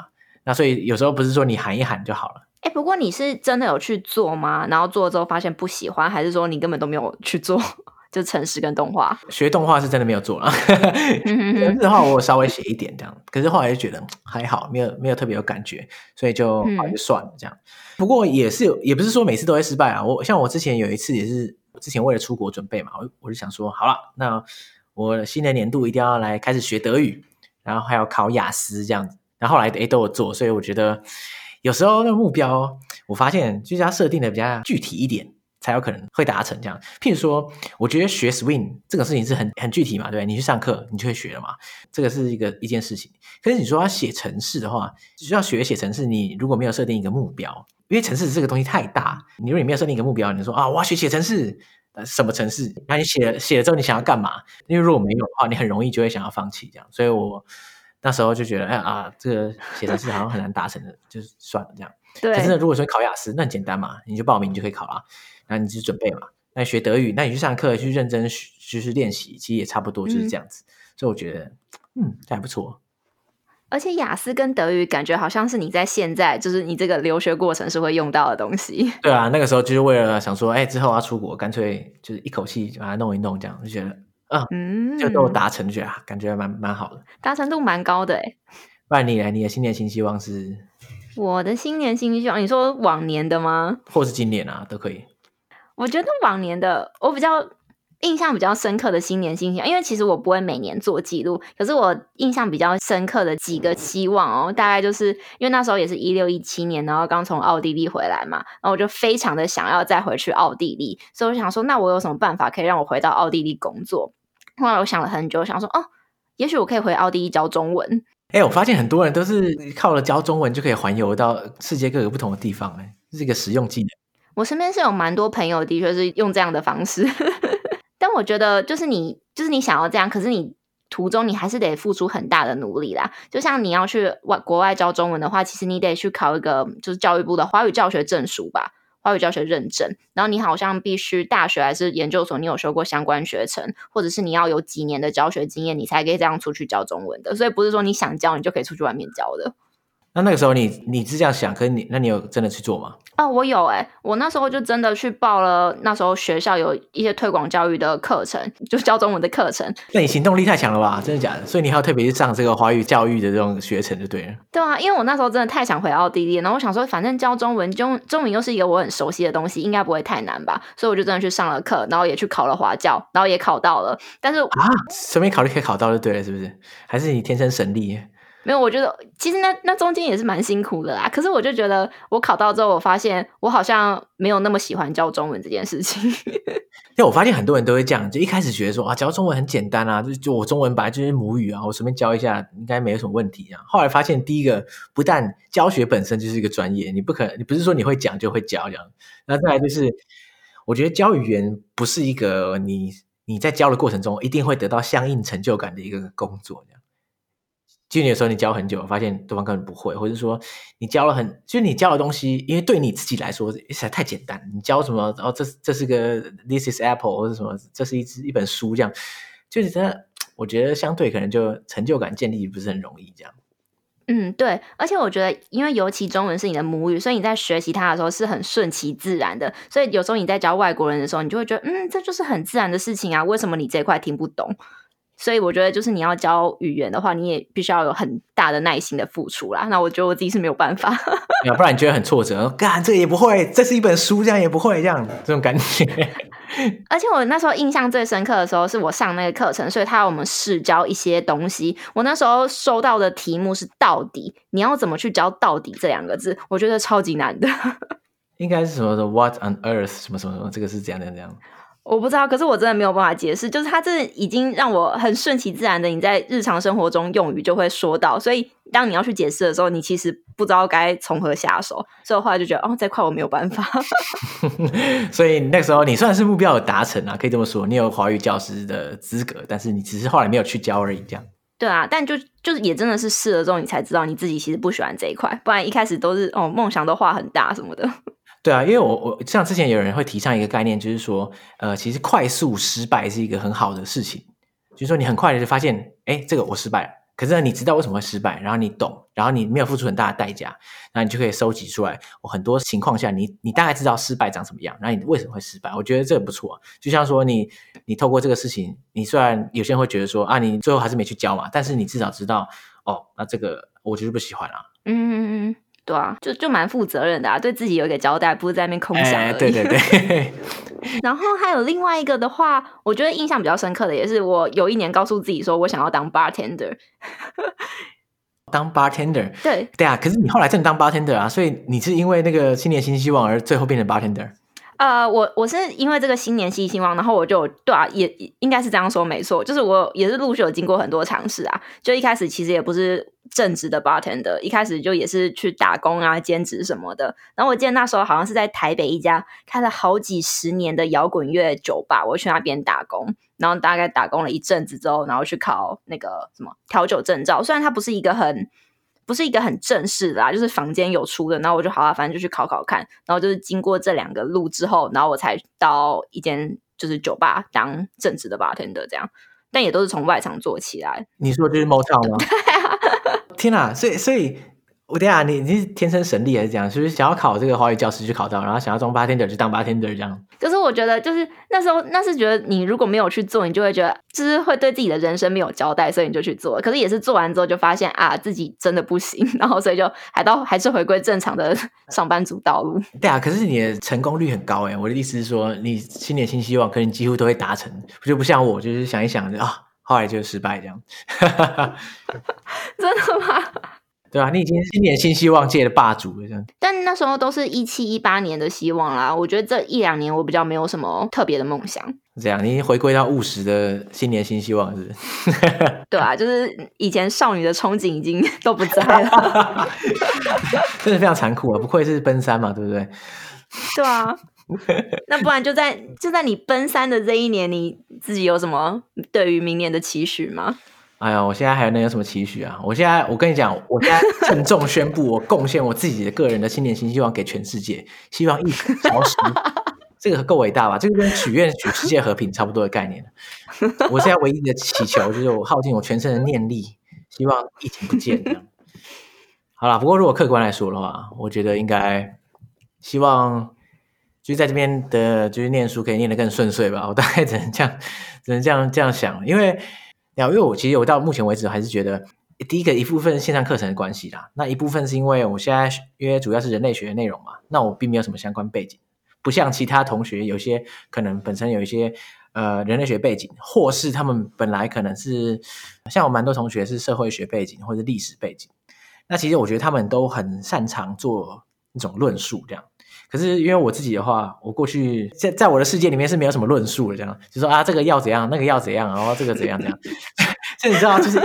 那所以有时候不是说你喊一喊就好了。哎，不过你是真的有去做吗？然后做了之后发现不喜欢，还是说你根本都没有去做？就程式跟动画，学动画是真的没有做了。程式的话，我稍微写一点这样，可是后来就觉得还好，没有没有特别有感觉，所以就后来就算了这样。不过也是有，也不是说每次都会失败啊。我像我之前有一次也是，之前为了出国准备嘛，我我就想说，好了，那我新的年度一定要来开始学德语，然后还要考雅思这样子。然后后来诶都有做，所以我觉得有时候那个目标，我发现就是要设定的比较具体一点。才有可能会达成这样。譬如说，我觉得学 swing 这个事情是很很具体嘛，对？你去上课，你就会学了嘛。这个是一个一件事情。可是你说要写程式的话，需要学写程式，你如果没有设定一个目标，因为程式这个东西太大，你如果你没有设定一个目标，你说啊，我要学写程式，什么程式？那你写了写了之后，你想要干嘛？因为如果没有的话，你很容易就会想要放弃这样。所以我 那时候就觉得，哎啊，这个写程式好像很难达成的，就是算了这样。对。可是呢，如果说考雅思，那很简单嘛，你就报名你就可以考了。那你就准备嘛，那你学德语，那你去上课去认真学，就是练习，其实也差不多就是这样子。嗯、所以我觉得，嗯，这还不错。而且雅思跟德语感觉好像是你在现在，就是你这个留学过程是会用到的东西。对啊，那个时候就是为了想说，哎，之后要出国，干脆就是一口气把它弄一弄，这样就觉得，啊、嗯，就都达成，觉得感觉蛮蛮好的，达成度蛮高的哎。不然你来，你的新年新希望是？我的新年新希望，你说往年的吗？或是今年啊，都可以。我觉得往年的我比较印象比较深刻的新年新希望，因为其实我不会每年做记录，可是我印象比较深刻的几个希望哦，大概就是因为那时候也是一六一七年，然后刚从奥地利回来嘛，然后我就非常的想要再回去奥地利，所以我想说，那我有什么办法可以让我回到奥地利工作？后来我想了很久，想说哦，也许我可以回奥地利教中文。哎，我发现很多人都是靠了教中文就可以环游到世界各个不同的地方，哎，这是一个实用技能。我身边是有蛮多朋友，的确是用这样的方式，但我觉得就是你，就是你想要这样，可是你途中你还是得付出很大的努力啦。就像你要去外国外教中文的话，其实你得去考一个就是教育部的华语教学证书吧，华语教学认证。然后你好像必须大学还是研究所，你有修过相关学程，或者是你要有几年的教学经验，你才可以这样出去教中文的。所以不是说你想教你就可以出去外面教的。那那个时候你你是这样想，可是你那你有真的去做吗？哦，我有哎、欸，我那时候就真的去报了，那时候学校有一些推广教育的课程，就教中文的课程。那你行动力太强了吧？真的假的？所以你还要特别去上这个华语教育的这种学程就对了。对啊，因为我那时候真的太想回奥地利，然后我想说，反正教中文，中中文又是一个我很熟悉的东西，应该不会太难吧？所以我就真的去上了课，然后也去考了华教，然后也考到了。但是啊，随便考就可以考到就对了，是不是？还是你天生神力？没有，我觉得其实那那中间也是蛮辛苦的啦。可是我就觉得，我考到之后，我发现我好像没有那么喜欢教中文这件事情。因为我发现很多人都会这样，就一开始觉得说啊，教中文很简单啊，就就我中文本来就是母语啊，我随便教一下应该没有什么问题啊。后来发现，第一个不但教学本身就是一个专业，你不可能，你不是说你会讲就会教这样。那再来就是，我觉得教语言不是一个你你在教的过程中一定会得到相应成就感的一个工作这样。就你有时候你教很久，发现对方根本不会，或者说你教了很，就你教的东西，因为对你自己来说实在太简单。你教什么？哦，这这是个 This is Apple，或者什么？这是一支一本书，这样就是真的。我觉得相对可能就成就感建立不是很容易，这样。嗯，对。而且我觉得，因为尤其中文是你的母语，所以你在学习它的时候是很顺其自然的。所以有时候你在教外国人的时候，你就会觉得，嗯，这就是很自然的事情啊。为什么你这块听不懂？所以我觉得，就是你要教语言的话，你也必须要有很大的耐心的付出啦。那我觉得我自己是没有办法，要不然你觉得很挫折，干这个也不会，这是一本书，这样也不会，这样这种感觉。而且我那时候印象最深刻的时候，是我上那个课程，所以他要我们试教一些东西。我那时候收到的题目是“到底”，你要怎么去教“到底”这两个字？我觉得超级难的。应该是什么的 “What on earth” 什么什么什么，这个是怎样怎样怎样。我不知道，可是我真的没有办法解释。就是他这已经让我很顺其自然的，你在日常生活中用语就会说到。所以当你要去解释的时候，你其实不知道该从何下手。所以我后来就觉得，哦，这块我没有办法。所以那时候你算是目标有达成啊，可以这么说，你有华语教师的资格，但是你只是后来没有去教而已，这样。对啊，但就就是也真的是试了之后，你才知道你自己其实不喜欢这一块，不然一开始都是哦，梦想都画很大什么的。对啊，因为我我像之前有人会提倡一个概念，就是说，呃，其实快速失败是一个很好的事情，就是说你很快的就发现，哎，这个我失败了，可是呢，你知道为什么会失败，然后你懂，然后你没有付出很大的代价，那你就可以收集出来，我很多情况下你你大概知道失败长什么样，然后你为什么会失败，我觉得这个不错。就像说你你透过这个事情，你虽然有些人会觉得说啊，你最后还是没去教嘛，但是你至少知道，哦，那这个我就是不喜欢啊。嗯嗯嗯。对啊，就就蛮负责任的啊，对自己有一个交代，不是在那边空想而已。欸、对对对。然后还有另外一个的话，我觉得印象比较深刻的也是，我有一年告诉自己说我想要当 bartender。当 bartender。对。对啊，可是你后来真的当 bartender 啊，所以你是因为那个新年新希望而最后变成 bartender。呃，我我是因为这个新年新希望，然后我就对啊，也应该是这样说没错，就是我也是陆续有经过很多尝试啊。就一开始其实也不是正职的 bartender，一开始就也是去打工啊、兼职什么的。然后我记得那时候好像是在台北一家开了好几十年的摇滚乐酒吧，我去那边打工，然后大概打工了一阵子之后，然后去考那个什么调酒证照。虽然它不是一个很。不是一个很正式的啦，就是房间有出的，然后我就好啊，反正就去考考看，然后就是经过这两个路之后，然后我才到一间就是酒吧当正职的 bartender 这样，但也都是从外场做起来。你说就是 Motel 吗？对啊，天哪，所以所以。我等下，你你是天生神力还是这样？是不是想要考这个华语教师去考到，然后想要当 bartender 就当 bartender 这样？可是我觉得，就是那时候那是觉得你如果没有去做，你就会觉得就是会对自己的人生没有交代，所以你就去做。可是也是做完之后就发现啊，自己真的不行，然后所以就还到还是回归正常的上班族道路。对啊，可是你的成功率很高哎！我的意思是说，你新年新希望，可能几乎都会达成，就不像我，就是想一想就啊，后来就失败这样。真的吗？对啊，你已经是新年新希望界的霸主了，这样。但那时候都是一七一八年的希望啦。我觉得这一两年我比较没有什么特别的梦想。这样，你回归到务实的新年新希望，是不是？对啊，就是以前少女的憧憬已经都不在了。真的非常残酷啊！不愧是奔三嘛，对不对？对啊。那不然就在就在你奔三的这一年，你自己有什么对于明年的期许吗？哎呀，我现在还能有什么期许啊？我现在，我跟你讲，我现在郑重宣布，我贡献我自己的个人的新年新希望给全世界，希望疫情消失。这个够伟大吧？这个跟许愿许世界和平差不多的概念。我现在唯一的祈求就是我耗尽我全身的念力，希望疫情不见。好了，不过如果客观来说的话，我觉得应该希望就是在这边的，就是念书可以念得更顺遂吧。我大概只能这样，只能这样这样想，因为。因为我其实我到目前为止还是觉得，第一个一部分线上课程的关系啦，那一部分是因为我现在因为主要是人类学的内容嘛，那我并没有什么相关背景，不像其他同学有些可能本身有一些呃人类学背景，或是他们本来可能是像我蛮多同学是社会学背景或者历史背景，那其实我觉得他们都很擅长做一种论述这样。可是因为我自己的话，我过去在在我的世界里面是没有什么论述的，这样就说啊，这个要怎样，那个要怎样，然后这个怎样怎样，这你知道，就是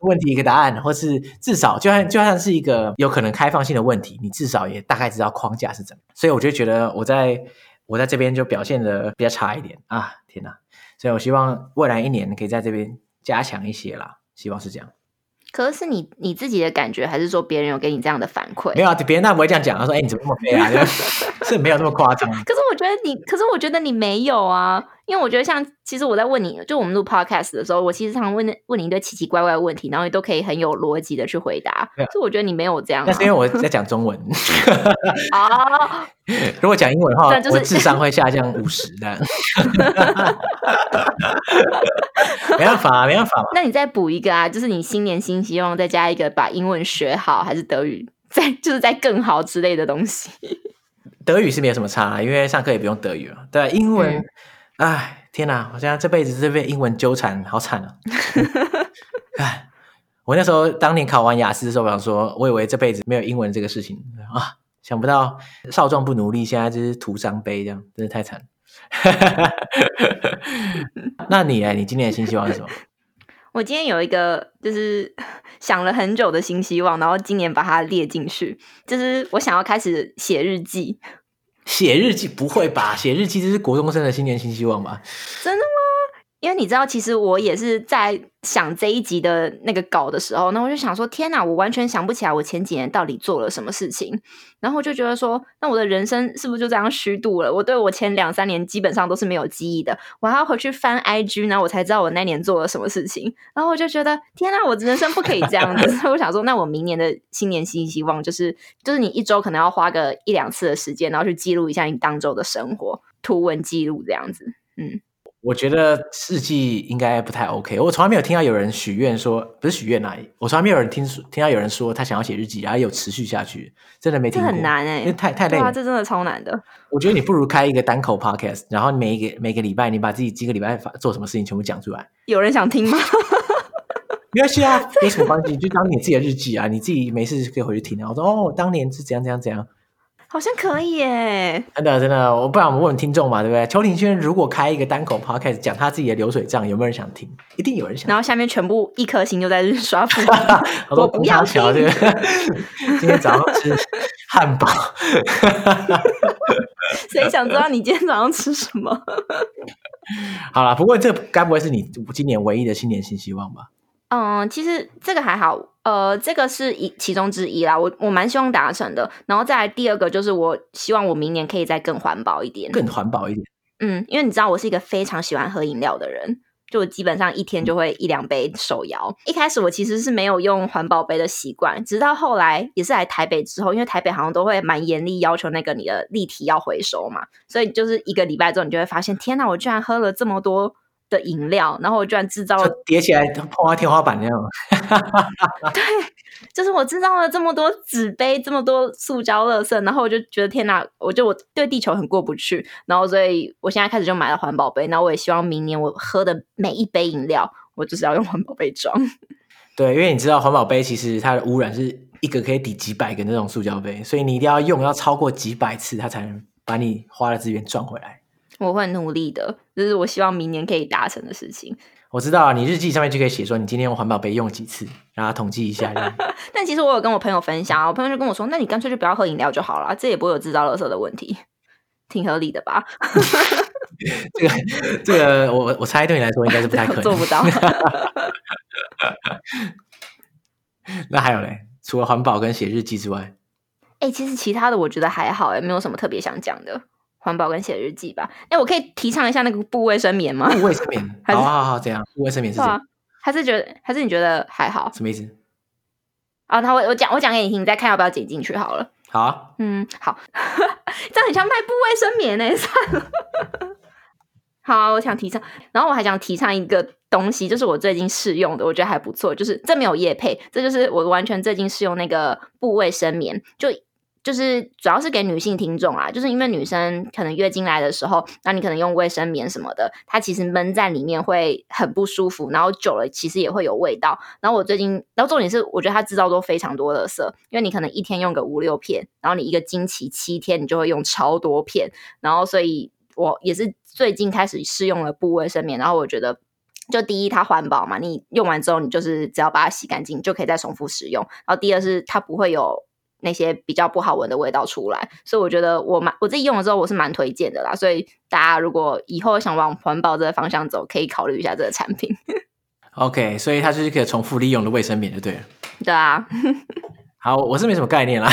问题一个答案，或是至少就算就算是一个有可能开放性的问题，你至少也大概知道框架是怎么。所以我就觉得我在我在这边就表现的比较差一点啊，天哪！所以我希望未来一年可以在这边加强一些啦，希望是这样。可是你你自己的感觉，还是说别人有给你这样的反馈？没有啊，别人那不会这样讲。他说：“哎、欸，你怎么那么黑啊？” 是没有那么夸张。可是我觉得你，可是我觉得你没有啊，因为我觉得像其实我在问你，就我们录 podcast 的时候，我其实常问问你一堆奇奇怪怪的问题，然后你都可以很有逻辑的去回答。所以我觉得你没有这样。那是因为我在讲中文。啊，如果讲英文的话，就是、我智商会下降五十的。没办法，没办法。那你再补一个啊，就是你新年新希望，再加一个把英文学好，还是德语再就是在更好之类的东西。德语是没有什么差，啊，因为上课也不用德语了。对，英文，哎、嗯，天哪！我现在这辈子是被英文纠缠，好惨啊！哎，我那时候当年考完雅思的时候，我想说，我以为这辈子没有英文这个事情啊，想不到少壮不努力，现在就是徒伤悲，这样真的太惨。那你哎？你今年的新希望是什么？我今天有一个，就是想了很久的新希望，然后今年把它列进去，就是我想要开始写日记。写日记不会吧？写日记这是国中生的新年新希望吧？真的吗？因为你知道，其实我也是在想这一集的那个稿的时候，那我就想说，天哪，我完全想不起来我前几年到底做了什么事情，然后就觉得说，那我的人生是不是就这样虚度了？我对我前两三年基本上都是没有记忆的，我还要回去翻 IG，然后我才知道我那年做了什么事情，然后我就觉得，天哪，我人生不可以这样子。所 以我想说，那我明年的新年新希望就是，就是你一周可能要花个一两次的时间，然后去记录一下你当周的生活，图文记录这样子，嗯。我觉得日记应该不太 OK。我从来没有听到有人许愿说，不是许愿啊，我从来没有人听说听到有人说他想要写日记，然后有持续下去，真的没听过。这很难哎、欸，因为太太累了。这真的超难的。我觉得你不如开一个单口 podcast，然后每一个每个礼拜你把自己几个礼拜做什么事情全部讲出来。有人想听吗？没关系啊，没什么关系，就当你自己的日记啊，你自己没事可以回去听啊。我说哦，当年是怎样怎样怎样。好像可以耶！真的真的，我不然我们问听众嘛，对不对？邱庭轩如果开一个单口 podcast 讲他自己的流水账，有没有人想听？一定有人想听。然后下面全部一颗星就在这刷屏，我不要听。今天早上吃汉堡，谁想知道你今天早上吃什么？好了，不过这该不会是你今年唯一的新年新希望吧？嗯，其实这个还好，呃，这个是一其中之一啦，我我蛮希望达成的。然后再来第二个就是，我希望我明年可以再更环保一点，更环保一点。嗯，因为你知道我是一个非常喜欢喝饮料的人，就我基本上一天就会一两杯手摇。一开始我其实是没有用环保杯的习惯，直到后来也是来台北之后，因为台北好像都会蛮严厉要求那个你的立体要回收嘛，所以就是一个礼拜之后，你就会发现，天哪，我居然喝了这么多。的饮料，然后我居然制造了叠起来碰到天花板那样。对，就是我制造了这么多纸杯，这么多塑胶垃圾，然后我就觉得天哪，我就我对地球很过不去，然后所以我现在开始就买了环保杯，然后我也希望明年我喝的每一杯饮料，我就是要用环保杯装。对，因为你知道环保杯其实它的污染是一个可以抵几百个那种塑胶杯，所以你一定要用要超过几百次，它才能把你花的资源赚回来。我会努力的，这是我希望明年可以达成的事情。我知道啊，你日记上面就可以写说你今天用环保杯用了几次，然后统计一下。但其实我有跟我朋友分享啊，我朋友就跟我说：“那你干脆就不要喝饮料就好了，这也不会有制造垃圾的问题，挺合理的吧？”这 个这个，我我猜对你来说应该是不太可能，做不到。那还有嘞，除了环保跟写日记之外，哎、欸，其实其他的我觉得还好，哎，没有什么特别想讲的。环保跟写日记吧。哎、欸，我可以提倡一下那个布卫生棉吗？布卫生棉，好好好，这样布卫生棉是这样，还是觉得还是你觉得还好？什么意思？啊，他我我讲我讲给你听，你再看要不要剪进去好了。好啊，嗯，好，这样很像卖布卫生棉呢。算了，好、啊，我想提倡，然后我还想提倡一个东西，就是我最近试用的，我觉得还不错，就是这没有夜配，这就是我完全最近试用那个布卫生棉，就。就是主要是给女性听众啊，就是因为女生可能月经来的时候，那你可能用卫生棉什么的，它其实闷在里面会很不舒服，然后久了其实也会有味道。然后我最近，然后重点是我觉得它制造都非常多的色，因为你可能一天用个五六片，然后你一个经期七天，你就会用超多片。然后所以我也是最近开始试用了布卫生棉，然后我觉得就第一它环保嘛，你用完之后你就是只要把它洗干净就可以再重复使用。然后第二是它不会有。那些比较不好闻的味道出来，所以我觉得我蛮我自己用了之后，我是蛮推荐的啦。所以大家如果以后想往环保这个方向走，可以考虑一下这个产品。OK，所以它就是可以重复利用的卫生棉，就对了。对啊。好，我是没什么概念啦。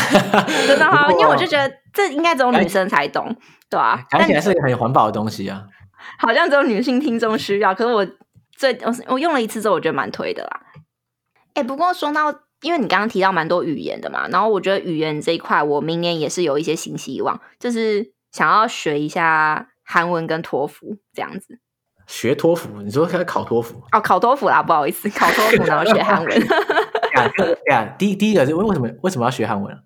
真的 哈，因为我就觉得这应该只有女生才懂，对啊，看起来是一个很环保的东西啊。好像只有女性听众需要，可是我最我我用了一次之后，我觉得蛮推的啦。哎，不过说到，因为你刚刚提到蛮多语言的嘛，然后我觉得语言这一块，我明年也是有一些新希望，就是想要学一下韩文跟托福这样子。学托福？你说要考托福？哦，考托福啦，不好意思，考托福然后学韩文。对啊，第第一个是为为什么为什么要学韩文？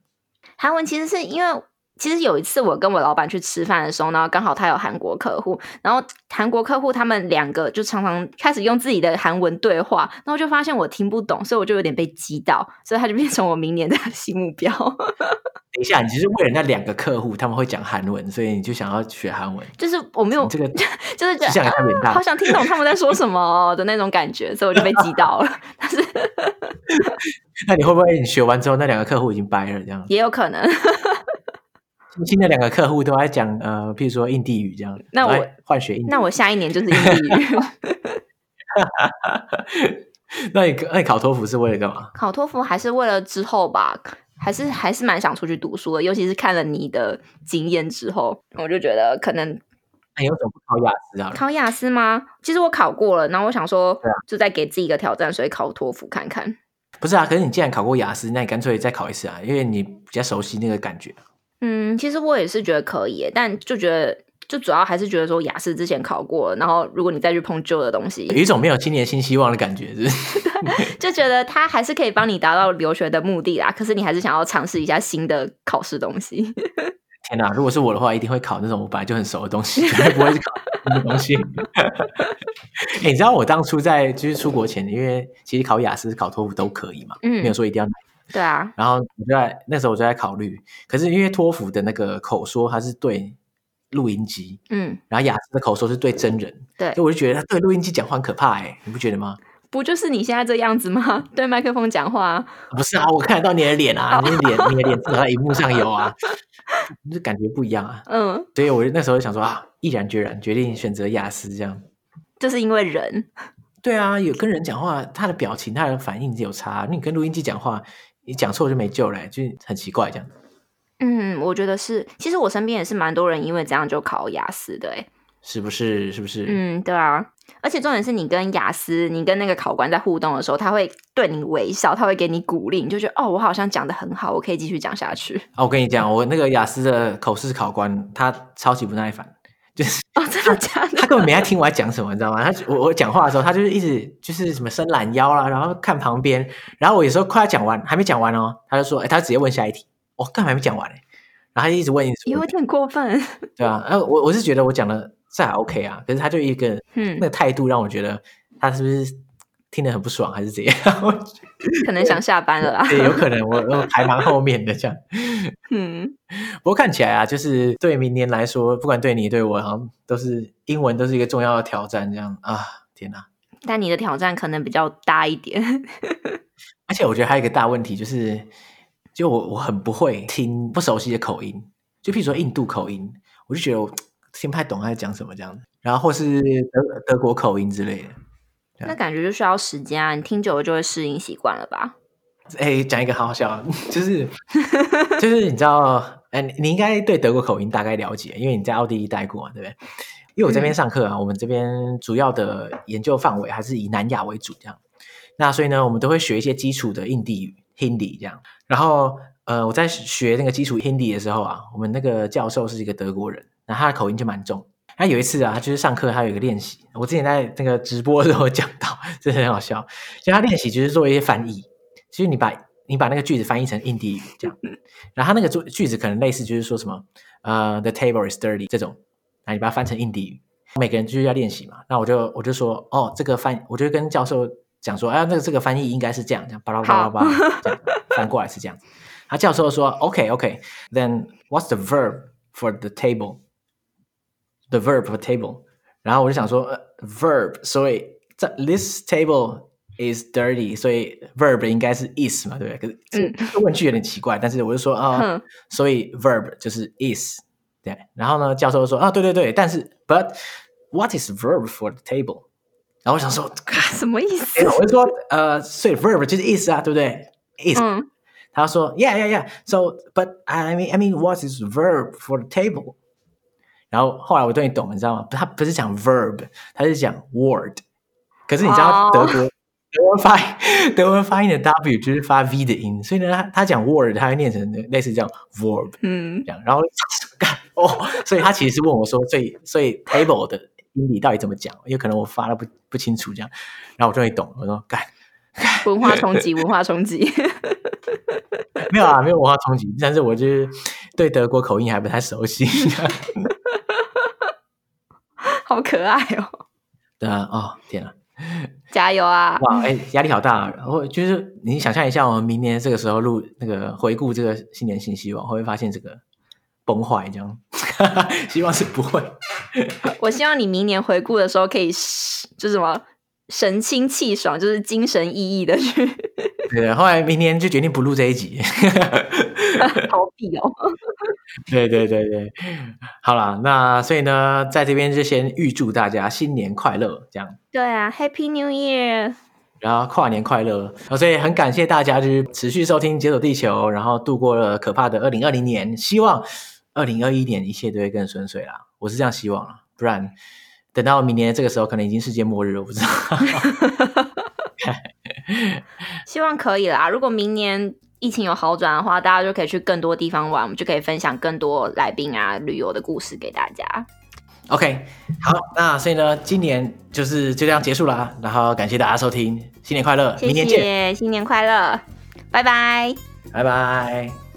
韩文其实是因为。其实有一次我跟我老板去吃饭的时候呢，刚好他有韩国客户，然后韩国客户他们两个就常常开始用自己的韩文对话，然后就发现我听不懂，所以我就有点被激到，所以他就变成我明年的新目标。等一下，你其实为了那两个客户他们会讲韩文，所以你就想要学韩文？就是我没有这个，就是觉得、啊、好想听懂他们在说什么的那种感觉，所以我就被激到了。但是，那你会不会你学完之后那两个客户已经掰了这样？也有可能。新的两个客户都在讲呃，譬如说印地语这样，那我换学印，那我下一年就是印地语。那你那你考托福是为了干嘛？考托福还是为了之后吧，还是还是蛮想出去读书的。尤其是看了你的经验之后，我就觉得可能。那你为什么不考雅思啊？考雅思吗？其实我考过了，然后我想说，就再给自己一个挑战，所以考托福看看。不是啊，可是你既然考过雅思，那你干脆再考一次啊，因为你比较熟悉那个感觉。嗯，其实我也是觉得可以，但就觉得就主要还是觉得说雅思之前考过，然后如果你再去碰旧的东西，有一种没有今年新希望的感觉，是不是？就觉得它还是可以帮你达到留学的目的啦。可是你还是想要尝试一下新的考试东西。天哪！如果是我的话，一定会考那种我本来就很熟的东西，绝对不会去考新的东西。你知道我当初在就是出国前，因为其实考雅思、考托福都可以嘛，嗯，没有说一定要。对啊，然后我就在那时候我就在考虑，可是因为托福的那个口说它是对录音机，嗯，然后雅思的口说是对真人，对，所以我就觉得他对录音机讲话很可怕哎，你不觉得吗？不就是你现在这样子吗？对麦克风讲话？不是啊，我看得到你的脸啊，你的脸，你的脸至少在荧幕上有啊，就感觉不一样啊，嗯，所以我那时候就想说啊，毅然决然决定选择雅思这样，就是因为人，对啊，有跟人讲话，他的表情、他的反应有差，你跟录音机讲话。你讲错就没救了，就很奇怪这样。嗯，我觉得是。其实我身边也是蛮多人因为这样就考雅思的，哎，是不是？是不是？嗯，对啊。而且重点是你跟雅思，你跟那个考官在互动的时候，他会对你微笑，他会给你鼓励，你就觉得哦，我好像讲的很好，我可以继续讲下去。哦，我跟你讲，我那个雅思的口试考官，他超级不耐烦。就是哦，真的假的？他根本没在听我在讲什么，你知道吗？他我我讲话的时候，他就是一直就是什么伸懒腰啦，然后看旁边，然后我有时候快要讲完，还没讲完哦，他就说，哎，他直接问下一题，我干嘛还没讲完嘞？然后他就一直问，一直问，有点过分。对啊，然后我我是觉得我讲的这还 OK 啊，可是他就一个嗯，那个态度让我觉得他是不是？听得很不爽，还是怎样？可能想下班了啦。对，有可能我我排蛮后面的这样。嗯，不过看起来啊，就是对明年来说，不管对你对我，好像都是英文都是一个重要的挑战。这样啊，天哪！但你的挑战可能比较大一点。而且我觉得还有一个大问题，就是就我我很不会听不熟悉的口音，就譬如说印度口音，我就觉得我听不太懂他在讲什么这样子。然后或是德德国口音之类的。那感觉就需要时间啊，你听久了就会适应习惯了吧？哎，讲一个好好笑，就是就是你知道，哎，你应该对德国口音大概了解，因为你在奥地利待过嘛，对不对？因为我这边上课啊，嗯、我们这边主要的研究范围还是以南亚为主，这样。那所以呢，我们都会学一些基础的印地语 Hindi 这样。然后，呃，我在学那个基础 Hindi 的时候啊，我们那个教授是一个德国人，那他的口音就蛮重。他有一次啊，他就是上课，他有一个练习。我之前在那个直播的时候讲到，真的很好笑。就他练习就是做一些翻译，其实你把你把那个句子翻译成印地语这样，然后他那个句句子可能类似就是说什么呃，the table is dirty 这种，那你把它翻成印地语，每个人就是要练习嘛。那我就我就说哦，这个翻，我就跟教授讲说，哎，那个这个翻译应该是这样，这样巴拉巴拉巴拉这样翻过来是这样。他教授说，OK OK，then what's the verb for the table？The verb of table，然后我就想说、uh, verb，所以这 this table is dirty，所以 verb 应该是 is 嘛，对不对？可是这问句有点奇怪，但是我就说啊，呃嗯、所以 verb 就是 is，对。然后呢，教授就说啊，对对对，但是 but what is verb for the table？然后我想说，什么意思？我就说呃，所以 verb 就是 is 啊，对不对？is，、嗯、 他说，Yeah, yeah, yeah. So, but I mean, I mean, what is verb for the table? 然后后来我终于懂，你知道吗？他不是讲 verb，他是讲 word。可是你知道德国、oh. 德文发音，德文发音的 w 就是发 v 的音，所以呢，他他讲 word，他会念成类似这样 verb，嗯，这样。然后哦，所以他其实是问我说，所以所以 table 的音里到底怎么讲？因为可能我发的不不清楚，这样。然后我终于懂，我说干。文化冲击，文化冲击。没有啊，没有文化冲击，但是我就是对德国口音还不太熟悉。好可爱哦！对啊，哦天啊，加油啊！哇，哎，压力好大。然后就是你想象一下，我们明年这个时候录那个回顾这个新年新希望，会不会发现这个崩坏这样？希望是不会。我希望你明年回顾的时候可以，就是什么？神清气爽，就是精神奕奕的去。对，后来明天就决定不录这一集，逃避哦。对对对对，好啦，那所以呢，在这边就先预祝大家新年快乐，这样。对啊，Happy New Year！然后跨年快乐，所以很感谢大家就是持续收听《解锁地球》，然后度过了可怕的二零二零年，希望二零二一年一切都会更顺遂啦。我是这样希望啦，不然。等到明年这个时候，可能已经世界末日了，我不知道。希望可以啦。如果明年疫情有好转的话，大家就可以去更多地方玩，我们就可以分享更多来宾啊旅游的故事给大家。OK，好，那所以呢，今年就是就这样结束了。然后感谢大家收听，新年快乐，谢谢，明年见，新年快乐，拜拜，拜拜。